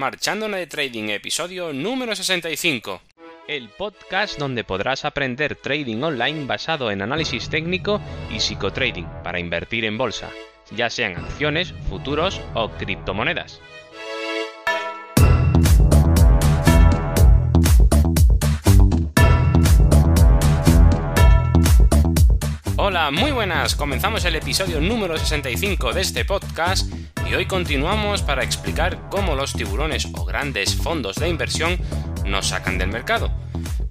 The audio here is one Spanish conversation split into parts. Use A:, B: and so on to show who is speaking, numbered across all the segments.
A: Marchando de Trading, episodio número 65. El podcast donde podrás aprender trading online basado en análisis técnico y psicotrading para invertir en bolsa, ya sean acciones, futuros o criptomonedas. Hola, muy buenas. Comenzamos el episodio número 65 de este podcast y hoy continuamos para explicar cómo los tiburones o grandes fondos de inversión nos sacan del mercado.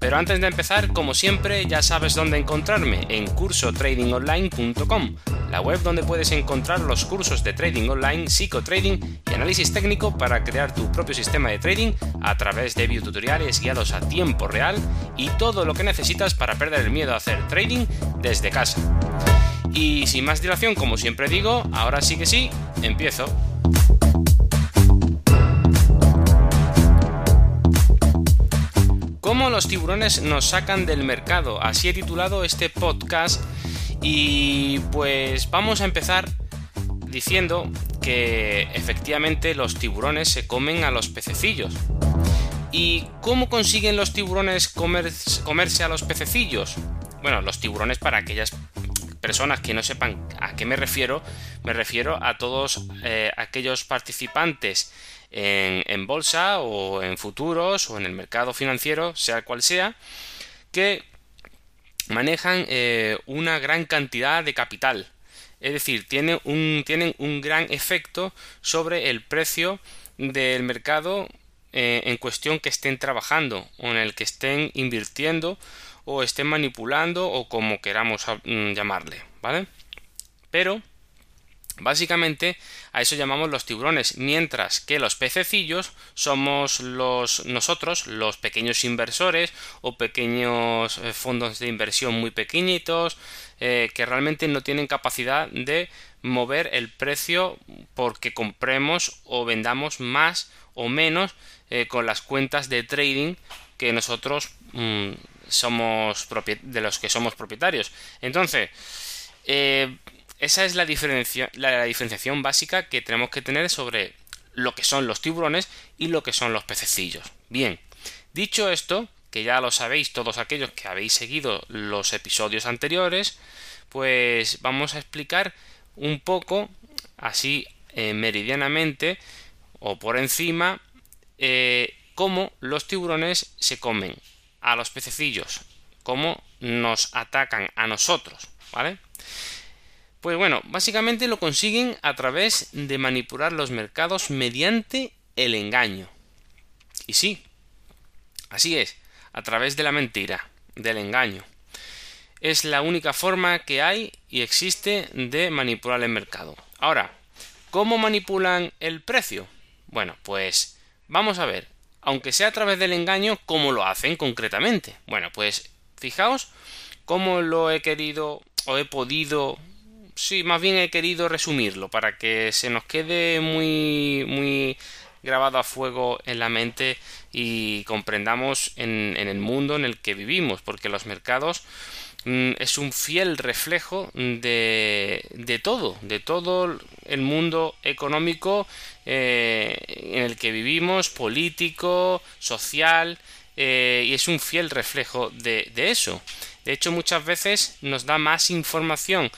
A: Pero antes de empezar, como siempre, ya sabes dónde encontrarme, en cursotradingonline.com, la web donde puedes encontrar los cursos de trading online, psicotrading y análisis técnico para crear tu propio sistema de trading a través de videotutoriales guiados a tiempo real y todo lo que necesitas para perder el miedo a hacer trading desde casa. Y sin más dilación, como siempre digo, ahora sí que sí, empiezo. ¿Cómo los tiburones nos sacan del mercado? Así he titulado este podcast y pues vamos a empezar diciendo que efectivamente los tiburones se comen a los pececillos. ¿Y cómo consiguen los tiburones comerse a los pececillos? Bueno, los tiburones para aquellas personas que no sepan a qué me refiero, me refiero a todos eh, aquellos participantes en, bolsa o en futuros o en el mercado financiero, sea cual sea, que manejan eh, una gran cantidad de capital. Es decir, tienen un, tienen un gran efecto sobre el precio del mercado eh, en cuestión que estén trabajando o en el que estén invirtiendo o estén manipulando o como queramos mm, llamarle, ¿vale? Pero Básicamente a eso llamamos los tiburones, mientras que los pececillos somos los nosotros, los pequeños inversores o pequeños eh, fondos de inversión muy pequeñitos eh, que realmente no tienen capacidad de mover el precio porque compremos o vendamos más o menos eh, con las cuentas de trading que nosotros mm, somos de los que somos propietarios. Entonces, esa es la, la diferenciación básica que tenemos que tener sobre lo que son los tiburones y lo que son los pececillos. Bien, dicho esto, que ya lo sabéis todos aquellos que habéis seguido los episodios anteriores, pues vamos a explicar un poco, así eh, meridianamente o por encima, eh, cómo los tiburones se comen a los pececillos, cómo nos atacan a nosotros, ¿vale? Pues bueno, básicamente lo consiguen a través de manipular los mercados mediante el engaño. Y sí, así es, a través de la mentira, del engaño. Es la única forma que hay y existe de manipular el mercado. Ahora, ¿cómo manipulan el precio? Bueno, pues vamos a ver, aunque sea a través del engaño, ¿cómo lo hacen concretamente? Bueno, pues fijaos cómo lo he querido o he podido sí, más bien he querido resumirlo para que se nos quede muy, muy grabado a fuego en la mente y comprendamos en, el mundo en el que vivimos, porque los mercados mm, es un fiel reflejo de, de, todo, de todo el mundo económico eh, en el que vivimos, político, social, eh, y es un fiel reflejo de, de eso. De hecho, muchas veces nos da más información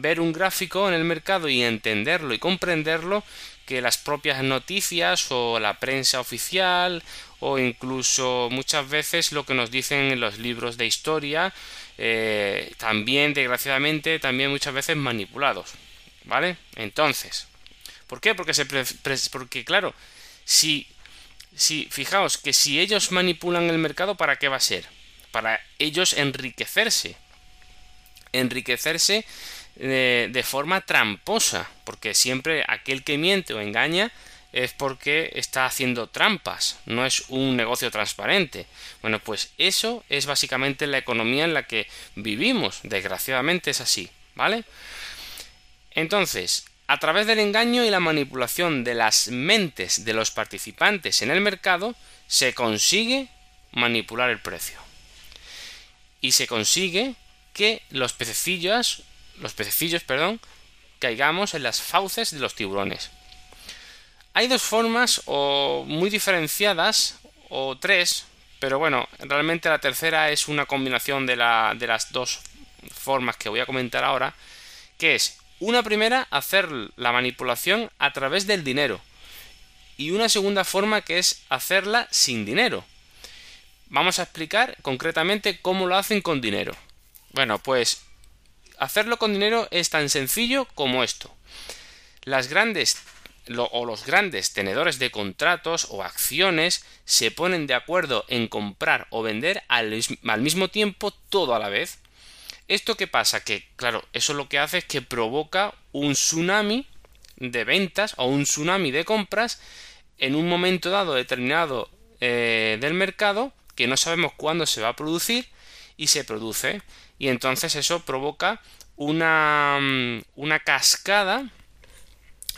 A: ver un gráfico en el mercado y entenderlo y comprenderlo que las propias noticias o la prensa oficial o incluso muchas veces lo que nos dicen en los libros de historia eh, también desgraciadamente también muchas veces manipulados vale entonces ¿por qué? porque se porque claro si si fijaos que si ellos manipulan el mercado para qué va a ser para ellos enriquecerse. Enriquecerse de, forma tramposa, porque siempre aquel que miente o engaña es porque está haciendo trampas, no es un negocio transparente. Bueno, pues eso es básicamente la economía en la que vivimos, desgraciadamente es así, ¿vale? Entonces, a través del engaño y la manipulación de las mentes de los participantes en el mercado, se consigue manipular el precio. Y se consigue que los pececillos los pececillos, perdón, caigamos en las fauces de los tiburones. Hay dos formas o muy diferenciadas, o tres, pero bueno, realmente la tercera es una combinación de, de las dos formas que voy a comentar ahora, que es una primera, hacer la manipulación a través del dinero. Y una segunda forma que es hacerla sin dinero. Vamos a explicar concretamente cómo lo hacen con dinero. Bueno, pues hacerlo con dinero es tan sencillo como esto. Las grandes o los grandes tenedores de contratos o acciones se ponen de acuerdo en comprar o vender al, mismo tiempo todo a la vez. ¿Esto qué pasa? Que, claro, eso lo que hace es que provoca un tsunami de ventas o un tsunami de compras en un momento dado determinado eh, del mercado que no sabemos cuándo se va a producir y se produce. Y entonces eso provoca una, mm, una cascada,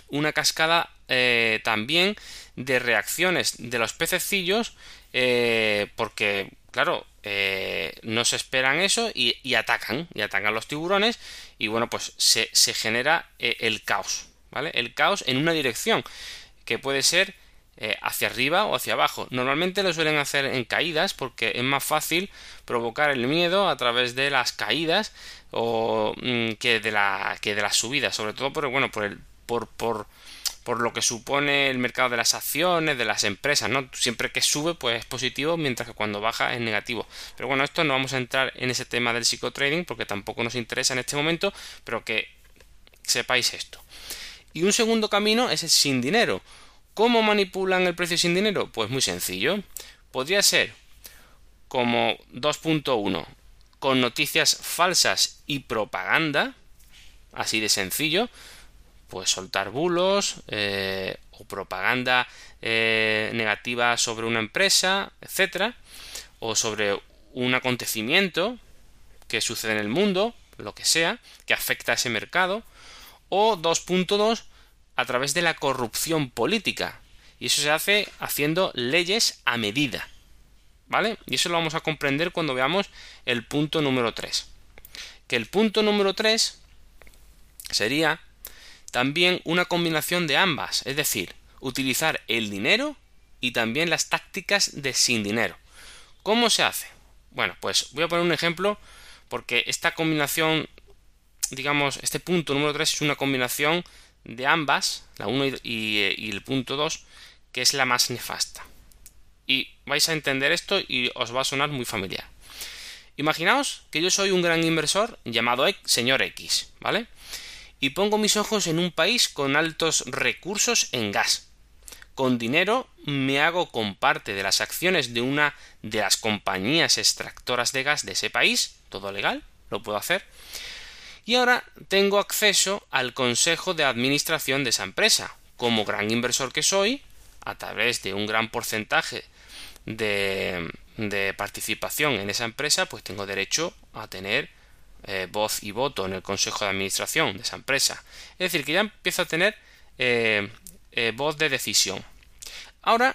A: una cascada eh, también de reacciones de los pececillos, eh, porque, claro, eh, no se esperan eso y, atacan, y atacan los tiburones, y bueno, pues se, se genera el caos, ¿vale? El caos en una dirección, que puede ser hacia arriba o hacia abajo. Normalmente lo suelen hacer en caídas porque es más fácil provocar el miedo a través de las caídas o mm, que de la que de las subidas, sobre todo por bueno, por el por, por por lo que supone el mercado de las acciones, de las empresas, ¿no? Siempre que sube, pues es positivo, mientras que cuando baja es negativo. Pero bueno, esto no vamos a entrar en ese tema del psicotrading porque tampoco nos interesa en este momento, pero que sepáis esto. Y un segundo camino es el sin dinero. ¿Cómo manipulan el precio sin dinero? Pues muy sencillo. Podría ser como 2.1 con noticias falsas y propaganda, así de sencillo, pues soltar bulos eh, o propaganda eh, negativa sobre una empresa, etcétera, o sobre un acontecimiento que sucede en el mundo, lo que sea, que afecta a ese mercado, o 2.2 a través de la corrupción política. Y eso se hace haciendo leyes a medida. ¿Vale? Y eso lo vamos a comprender cuando veamos el punto número 3. Que el punto número 3 sería también una combinación de ambas, es decir, utilizar el dinero y también las tácticas de sin dinero. ¿Cómo se hace? Bueno, pues voy a poner un ejemplo porque esta combinación, digamos, este punto número 3 es una combinación de ambas, la 1 y, el punto 2, que es la más nefasta. Y vais a entender esto y os va a sonar muy familiar. Imaginaos que yo soy un gran inversor llamado señor X, ¿vale? y pongo mis ojos en un país con altos recursos en gas. Con dinero me hago con parte de las acciones de una de las compañías extractoras de gas de ese país, todo legal, lo puedo hacer. Y ahora tengo acceso al consejo de administración de esa empresa. Como gran inversor que soy, a través de un gran porcentaje de, participación en esa empresa, pues tengo derecho a tener eh, voz y voto en el consejo de administración de esa empresa. Es decir, que ya empiezo a tener eh, eh, voz de decisión. Ahora,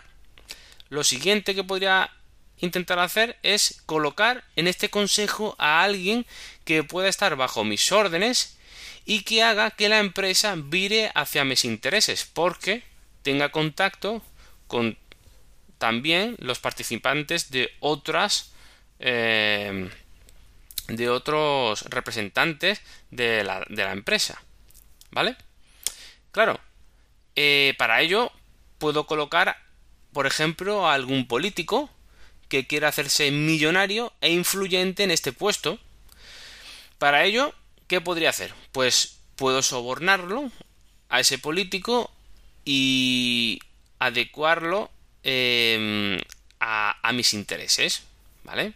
A: lo siguiente que podría intentar hacer es colocar en este consejo a alguien que pueda estar bajo mis órdenes y que haga que la empresa vire hacia mis intereses, porque tenga contacto con también los participantes de otras de otros representantes de la, empresa. ¿Vale? Claro, eh, para ello puedo colocar, por ejemplo, a algún político que quiera hacerse millonario e influyente en este puesto. Para ello, ¿qué podría hacer? Pues puedo sobornarlo a ese político y adecuarlo em, a, mis intereses. ¿Vale?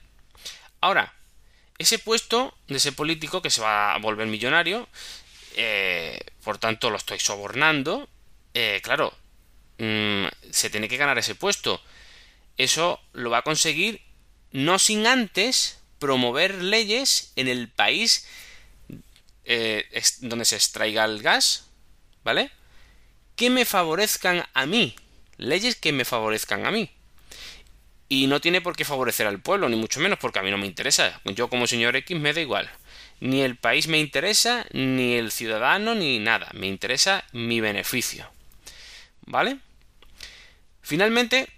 A: Ahora, ese puesto de ese político que se va a volver millonario, eh, por tanto lo estoy sobornando, eh, claro, mm, se tiene que ganar ese puesto. Eso lo va a conseguir no sin antes promover leyes en el país eh, donde se extraiga el gas, ¿vale? Que me favorezcan a mí. Leyes que me favorezcan a mí. Y no tiene por qué favorecer al pueblo, ni mucho menos, porque a mí no me interesa. Yo como señor X me da igual. Ni el país me interesa, ni el ciudadano, ni nada. Me interesa mi beneficio. ¿Vale? Finalmente,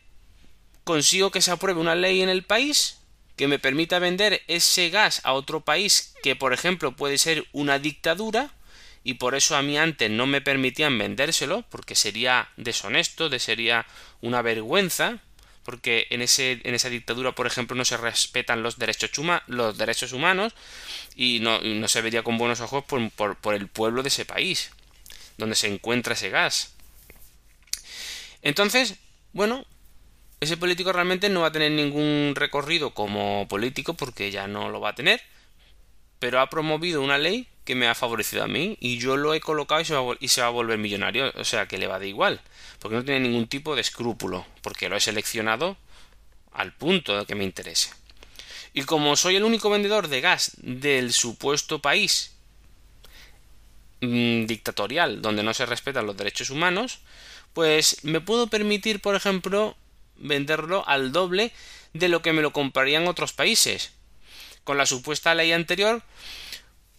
A: consigo que se apruebe una ley en el país que me permita vender ese gas a otro país que, por ejemplo, puede ser una dictadura, y por eso a mí antes no me permitían vendérselo, porque sería deshonesto, de sería una vergüenza, porque en, ese, en esa dictadura, por ejemplo, no se respetan los derechos, los derechos humanos y no, no, se vería con buenos ojos por, por el pueblo de ese país, donde se encuentra ese gas. Entonces, bueno, ese político realmente no va a tener ningún recorrido como político porque ya no lo va a tener, pero ha promovido una ley que me ha favorecido a mí y yo lo he colocado y se, va a, y se va a volver millonario, o sea que le va de igual, porque no tiene ningún tipo de escrúpulo, porque lo he seleccionado al punto de que me interese. Y como soy el único vendedor de gas del supuesto país mmm, dictatorial donde no se respetan los derechos humanos, pues me puedo permitir, por ejemplo, venderlo al doble de lo que me lo comprarían otros países. Con la supuesta ley anterior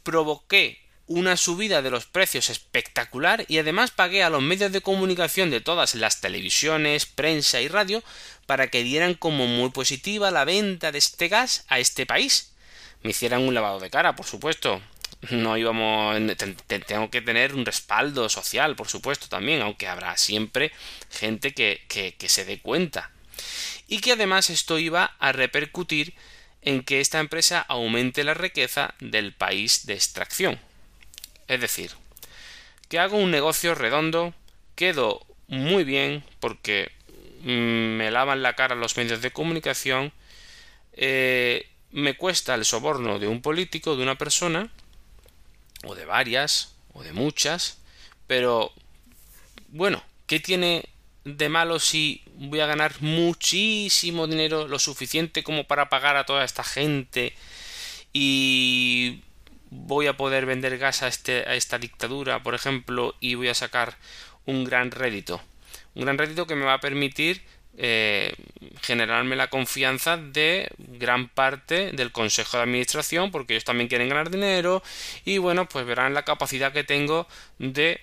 A: provoqué una subida de los precios espectacular y además pagué a los medios de comunicación de todas las televisiones, prensa y radio para que dieran como muy positiva la venta de este gas a este país. Me hicieran un lavado de cara, por supuesto. No íbamos. Tengo que tener un respaldo social, por supuesto, también, aunque habrá siempre gente que, que, se dé cuenta. Y que además esto iba a repercutir en que esta empresa aumente la riqueza del país de extracción. Es decir, que hago un negocio redondo, quedo muy bien porque mm, me lavan la cara los medios de comunicación, eh, me cuesta el soborno de un político, de una persona, o de varias, o de muchas, pero bueno, ¿qué tiene de malo si voy a ganar muchísimo dinero, lo suficiente como para pagar a toda esta gente y voy a poder vender gas a, este, a esta dictadura, por ejemplo, y voy a sacar un gran rédito. Un gran rédito que me va a permitir eh, generarme la confianza de gran parte del consejo de administración porque ellos también quieren ganar dinero y bueno pues verán la capacidad que tengo de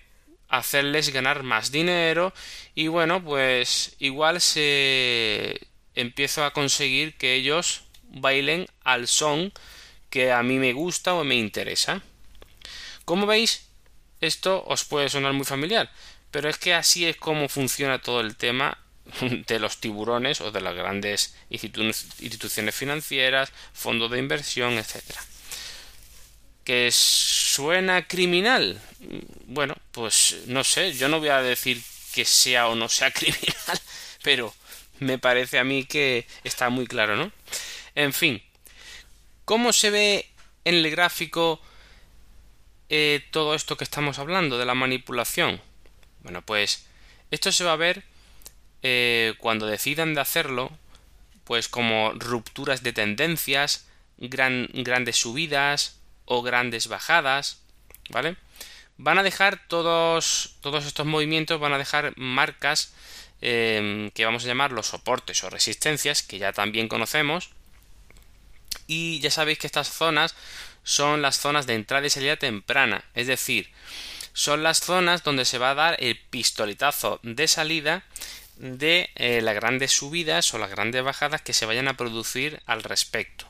A: hacerles ganar más dinero. Y bueno pues igual se empiezo a conseguir que ellos bailen al son que a mí me gusta o me interesa. Como veis esto os puede sonar muy familiar pero es que así es como funciona todo el tema de los tiburones o de las grandes instituciones financieras, fondos de inversión, etcétera que suena criminal. Bueno, pues no sé, yo no voy a decir que sea o no sea criminal, pero me parece a mí que está muy claro, ¿no? En fin, ¿cómo se ve en el gráfico eh, todo esto que estamos hablando de la manipulación? Bueno, pues esto se va a ver eh, cuando decidan de hacerlo, pues como rupturas de tendencias, gran, grandes subidas, o grandes bajadas, ¿vale? Van a dejar todos, todos estos movimientos, van a dejar marcas em, que vamos a llamar los soportes o resistencias, que ya también conocemos. Y ya sabéis que estas zonas son las zonas de entrada y salida temprana, es decir, son las zonas donde se va a dar el pistoletazo de salida de eh, las grandes subidas o las grandes bajadas que se vayan a producir al respecto.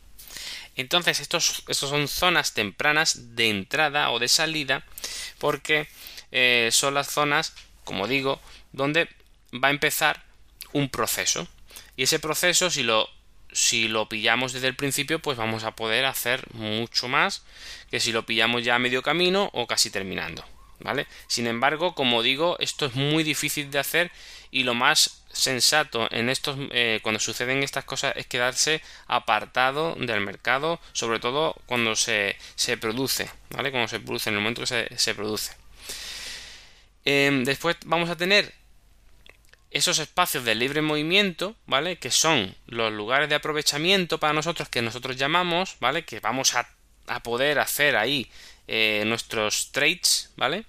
A: Entonces, estos, son zonas tempranas de entrada o de salida, porque eh, son las zonas, como digo, donde va a empezar un proceso. Y ese proceso, si lo, si lo pillamos desde el principio, pues vamos a poder hacer mucho más que si lo pillamos ya a medio camino o casi terminando. ¿Vale? Sin embargo, como digo, esto es muy difícil de hacer y lo más sensato en estos eh, cuando suceden estas cosas es quedarse apartado del mercado sobre todo cuando se, se produce vale cuando se produce en el momento que se, se produce em, después vamos a tener esos espacios de libre movimiento, ¿vale? Que son los lugares de aprovechamiento para nosotros que nosotros llamamos, ¿vale? Que vamos a, a poder hacer ahí eh, nuestros trades, ¿vale?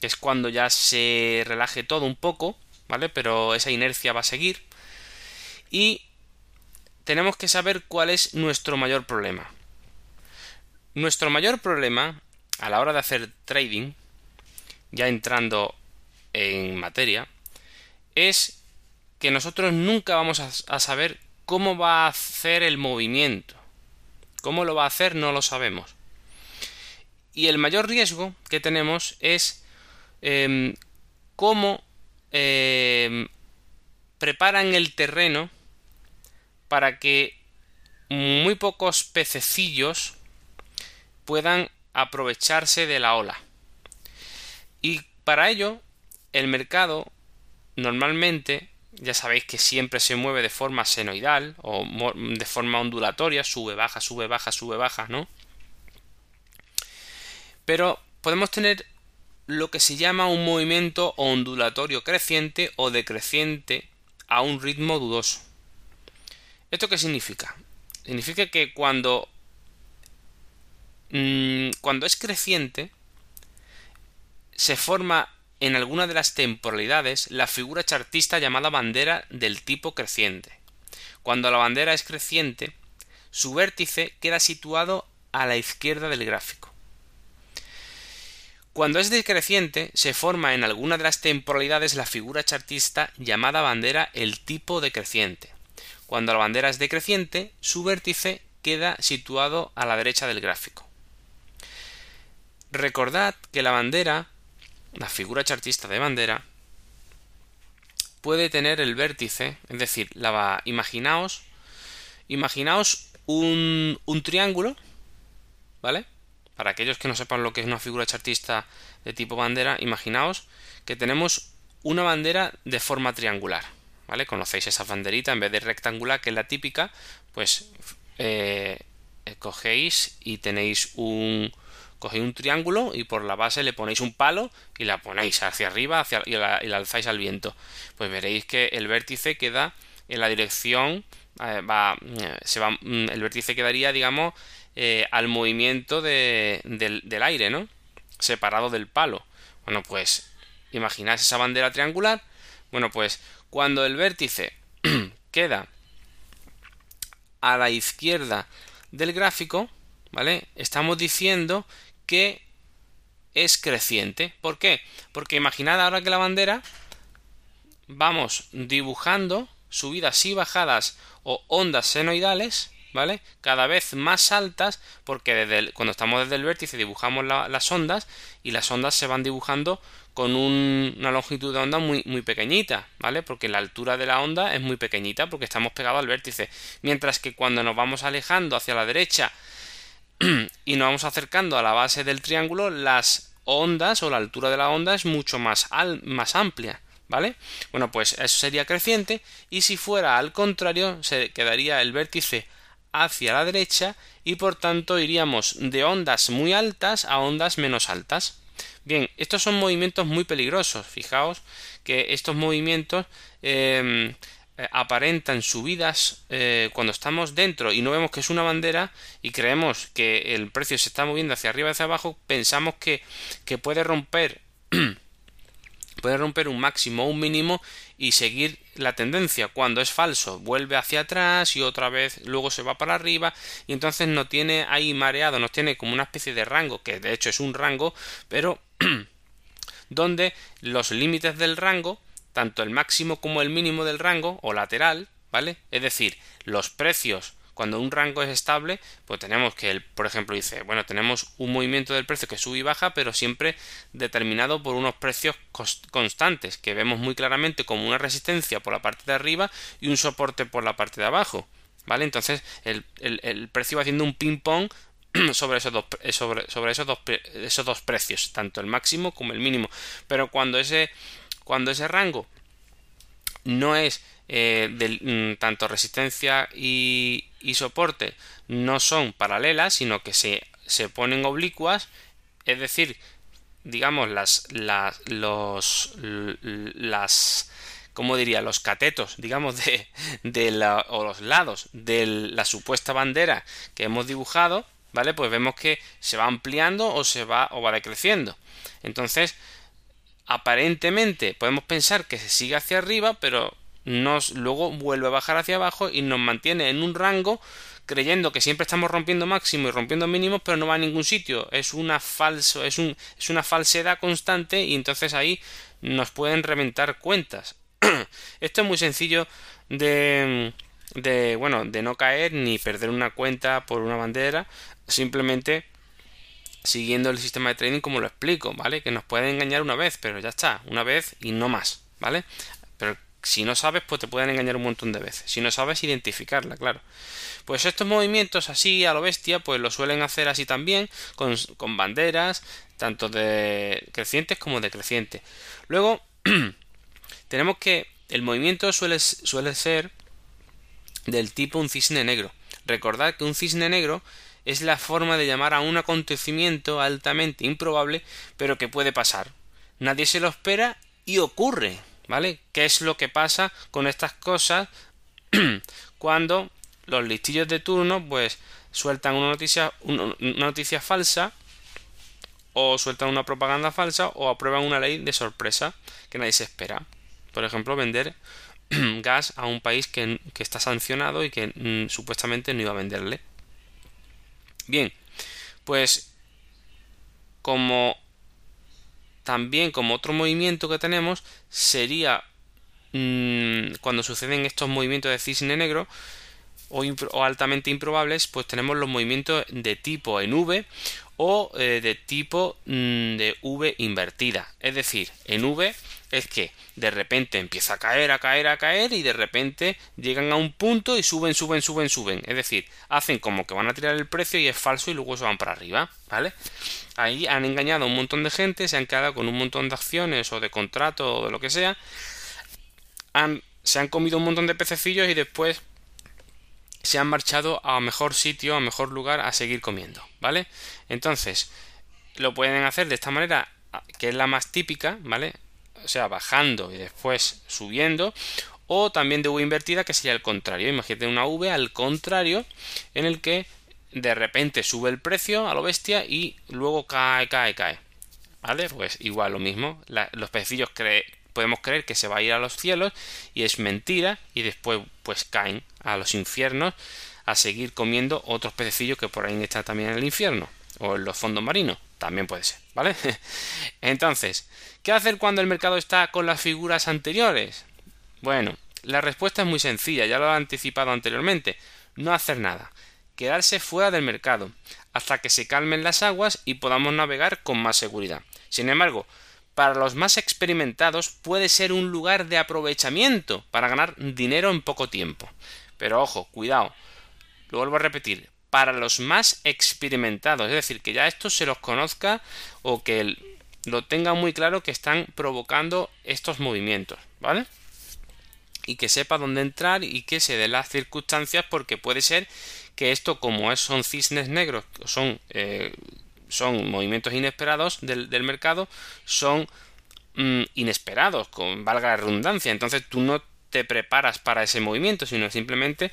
A: Que es cuando ya se relaje todo un poco, ¿vale? Pero esa inercia va a seguir. Y tenemos que saber cuál es nuestro mayor problema. Nuestro mayor problema a la hora de hacer trading, ya entrando en materia, es que nosotros nunca vamos a, saber cómo va a hacer el movimiento. Cómo lo va a hacer no lo sabemos. Y el mayor riesgo que tenemos es em, cómo em, preparan el terreno para que muy pocos pececillos puedan aprovecharse de la ola. Y para ello, el mercado normalmente, ya sabéis que siempre se mueve de forma senoidal o de forma ondulatoria, sube, baja, sube, baja, sube, baja, ¿no? Pero podemos tener lo que se llama un movimiento ondulatorio creciente o decreciente a un ritmo dudoso. ¿Esto qué significa? Significa que cuando mm, cuando es creciente se forma en alguna de las temporalidades la figura chartista llamada bandera del tipo creciente. Cuando la bandera es creciente, su vértice queda situado a la izquierda del gráfico. Cuando es decreciente, se forma en alguna de las temporalidades la figura chartista llamada bandera el tipo decreciente. Cuando la bandera es decreciente, su vértice queda situado a la derecha del gráfico. Recordad que la bandera la figura chartista de bandera puede tener el vértice, es decir, la imaginaos, imaginaos un, un triángulo, ¿vale? Para aquellos que no sepan lo que es una figura chartista de tipo bandera, imaginaos que tenemos una bandera de forma triangular, ¿vale? Conocéis esa banderita en vez de rectangular, que es la típica, pues eh, cogéis y tenéis un, cogéis un triángulo y por la base le ponéis un palo y la ponéis hacia arriba hacia, y, la, alzáis al viento. Pues veréis que el vértice queda en la dirección, eh, va, se va, mm, el vértice quedaría, digamos, eh, al movimiento de, del, del, aire, ¿no? Separado del palo. Bueno, pues imagináis esa bandera triangular. Bueno, pues cuando el vértice queda a la izquierda del gráfico, ¿vale? Estamos diciendo que es creciente. ¿Por qué? Porque imaginad ahora que la bandera vamos dibujando subidas y bajadas o ondas senoidales, ¿vale? Cada vez más altas, porque cuando estamos desde el vértice dibujamos las ondas y las ondas se van dibujando con una longitud de onda muy, muy pequeñita, ¿vale? Porque la altura de la onda es muy pequeñita porque estamos pegados al vértice. Mientras que cuando nos vamos alejando hacia la derecha y nos vamos acercando a la base del triángulo, las ondas o la altura de la onda es mucho más, más amplia. ¿Vale? Bueno, pues eso sería creciente y si fuera al contrario se quedaría el vértice hacia la derecha y por tanto iríamos de ondas muy altas a ondas menos altas. Bien, estos son movimientos muy peligrosos. Fijaos que estos movimientos em, eh, aparentan subidas eh, cuando estamos dentro y no vemos que es una bandera y creemos que el precio se está moviendo hacia arriba y hacia abajo, pensamos que, que puede romper puede romper un máximo o un mínimo y seguir la tendencia. Cuando es falso, vuelve hacia atrás y otra vez luego se va para arriba y entonces no tiene ahí mareado, nos tiene como una especie de rango, que de hecho es un rango, pero donde los límites del rango tanto el máximo como el mínimo del rango o lateral, ¿vale? Es decir, los precios cuando un rango es estable, pues tenemos que, el, por ejemplo, dice, bueno, tenemos un movimiento del precio que sube y baja, pero siempre determinado por unos precios constantes, que vemos muy claramente como una resistencia por la parte de arriba y un soporte por la parte de abajo, ¿vale? Entonces, el, el precio va haciendo un ping-pong sobre esos dos sobre, sobre esos dos esos dos precios tanto el máximo como el mínimo pero cuando ese cuando ese rango no es eh, mm, tanto resistencia y, soporte no son paralelas, sino que se, se ponen oblicuas, es decir, digamos, las, las, los, las, ¿cómo diría? Los catetos, digamos, de, de la, o los lados de la supuesta bandera que hemos dibujado, ¿vale? Pues vemos que se va ampliando o se va o va decreciendo. Entonces, aparentemente podemos pensar que se sigue hacia arriba, pero nos luego vuelve a bajar hacia abajo y nos mantiene en un rango creyendo que siempre estamos rompiendo máximo y rompiendo mínimos, pero no va a ningún sitio. Es una falso, es un, es una falsedad constante y entonces ahí nos pueden reventar cuentas. Esto es muy sencillo de, de, bueno, de no caer ni perder una cuenta por una bandera, simplemente siguiendo el sistema de trading como lo explico, ¿vale? Que nos pueden engañar una vez, pero ya está, una vez y no más, ¿vale? Pero si no sabes, pues te pueden engañar un montón de veces. Si no sabes identificarla, claro. Pues estos movimientos así a lo bestia, pues lo suelen hacer así también, con, con banderas, tanto de crecientes como decrecientes. Luego, tenemos que el movimiento suele, suele ser del tipo un cisne negro. Recordad que un cisne negro es la forma de llamar a un acontecimiento altamente improbable, pero que puede pasar. Nadie se lo espera y ocurre, ¿vale? ¿Qué es lo que pasa con estas cosas cuando los listillos de turno pues sueltan una noticia, una noticia falsa o sueltan una propaganda falsa o aprueban una ley de sorpresa que nadie se espera. Por ejemplo, vender gas a un país que, está sancionado y que mm, supuestamente no iba a venderle. Bien, pues como también como otro movimiento que tenemos sería mm, cuando suceden estos movimientos de cisne negro o, altamente improbables, pues tenemos los movimientos de tipo en V o eh, de tipo mm, de V invertida. Es decir, en V es que de repente empieza a caer, a caer, a caer y de repente llegan a un punto y suben, suben, suben, suben. Es decir, hacen como que van a tirar el precio y es falso y luego se van para arriba, ¿vale? Ahí han engañado a un montón de gente, se han quedado con un montón de acciones o de contrato o de lo que sea. se han comido un montón de pececillos y después se han marchado a mejor sitio, a mejor lugar a seguir comiendo, ¿vale? Entonces, lo pueden hacer de esta manera, que es la más típica, ¿vale? O sea, bajando y después subiendo, o también de V invertida, que sería el contrario. Imagínate una V al contrario, en el que de repente sube el precio a lo bestia y luego cae, cae, cae. ¿Vale? Pues igual lo mismo. los pececillos podemos creer que se va a ir a los cielos y es mentira y después pues caen a los infiernos a seguir comiendo otros pececillos que por ahí están también en el infierno o en los fondos marinos también puede ser vale entonces qué hacer cuando el mercado está con las figuras anteriores bueno la respuesta es muy sencilla ya lo he anticipado anteriormente no hacer nada quedarse fuera del mercado hasta que se calmen las aguas y podamos navegar con más seguridad. Sin embargo para los más experimentados puede ser un lugar de aprovechamiento para ganar dinero en poco tiempo. Pero ojo, cuidado, lo vuelvo a repetir, para los más experimentados, es decir, que ya esto se los conozca o que lo tengan muy claro que están provocando estos movimientos, ¿vale? Y que sepa dónde entrar y que se den las circunstancias porque puede ser que esto como es, son cisnes negros, son eh, son movimientos inesperados del, mercado, son mm, inesperados, con valga la redundancia. Entonces tú no te preparas para ese movimiento, sino simplemente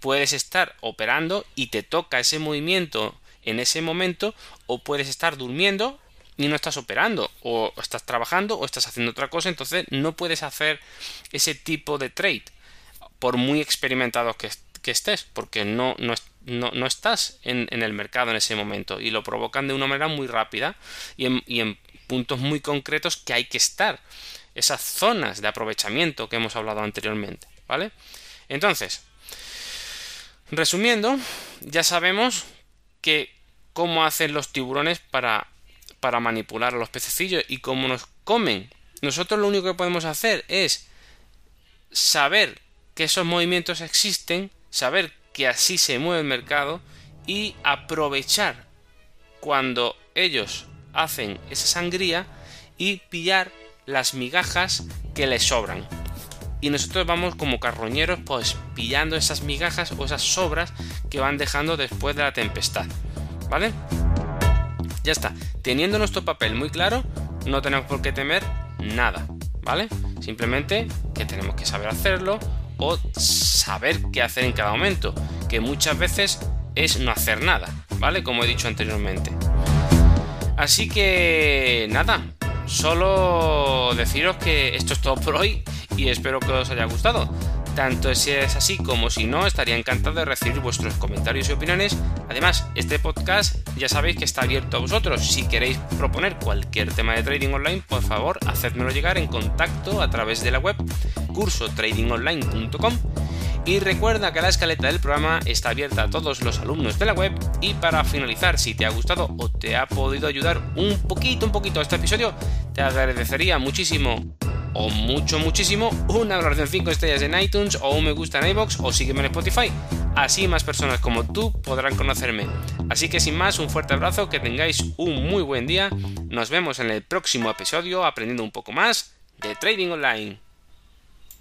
A: puedes estar operando y te toca ese movimiento en ese momento o puedes estar durmiendo y no estás operando o estás trabajando o estás haciendo otra cosa, entonces no puedes hacer ese tipo de trade por muy experimentados que, estés, porque no, no, no, estás en, el mercado en ese momento y lo provocan de una manera muy rápida y en, puntos muy concretos que hay que estar. Esas zonas de aprovechamiento que hemos hablado anteriormente, ¿vale? Entonces, resumiendo, ya sabemos que cómo hacen los tiburones para, para manipular a los pececillos y cómo nos comen. Nosotros lo único que podemos hacer es saber que esos movimientos existen, saber que así se mueve el mercado y aprovechar cuando ellos hacen esa sangría y pillar las migajas que les sobran. Y nosotros vamos como carroñeros pues pillando esas migajas o esas sobras que van dejando después de la tempestad. ¿Vale? Ya está. Teniendo nuestro papel muy claro, no tenemos por qué temer nada. ¿Vale? Simplemente que tenemos que saber hacerlo, o saber qué hacer en cada momento, que muchas veces es no hacer nada, ¿vale? Como he dicho anteriormente. Así que nada, solo deciros que esto es todo por hoy y espero que os haya gustado. Tanto si es así como si no, estaría encantado de recibir vuestros comentarios y opiniones. Además, este podcast ya sabéis que está abierto a vosotros. Si queréis proponer cualquier tema de trading online, por favor, hacedmelo llegar en contacto a través de la web cursotradingonline.com y recuerda que la escaleta del programa está abierta a todos los alumnos de la web. Y para finalizar, si te ha gustado o te ha podido ayudar un poquito, un poquito este episodio, te agradecería muchísimo o mucho, muchísimo una valoración 5 estrellas en iTunes o un me gusta en iBox o sígueme en Spotify. Así más personas como tú podrán conocerme. Así que sin más, un fuerte abrazo, que tengáis un muy buen día. Nos vemos en el próximo episodio aprendiendo un poco más de Trading Online.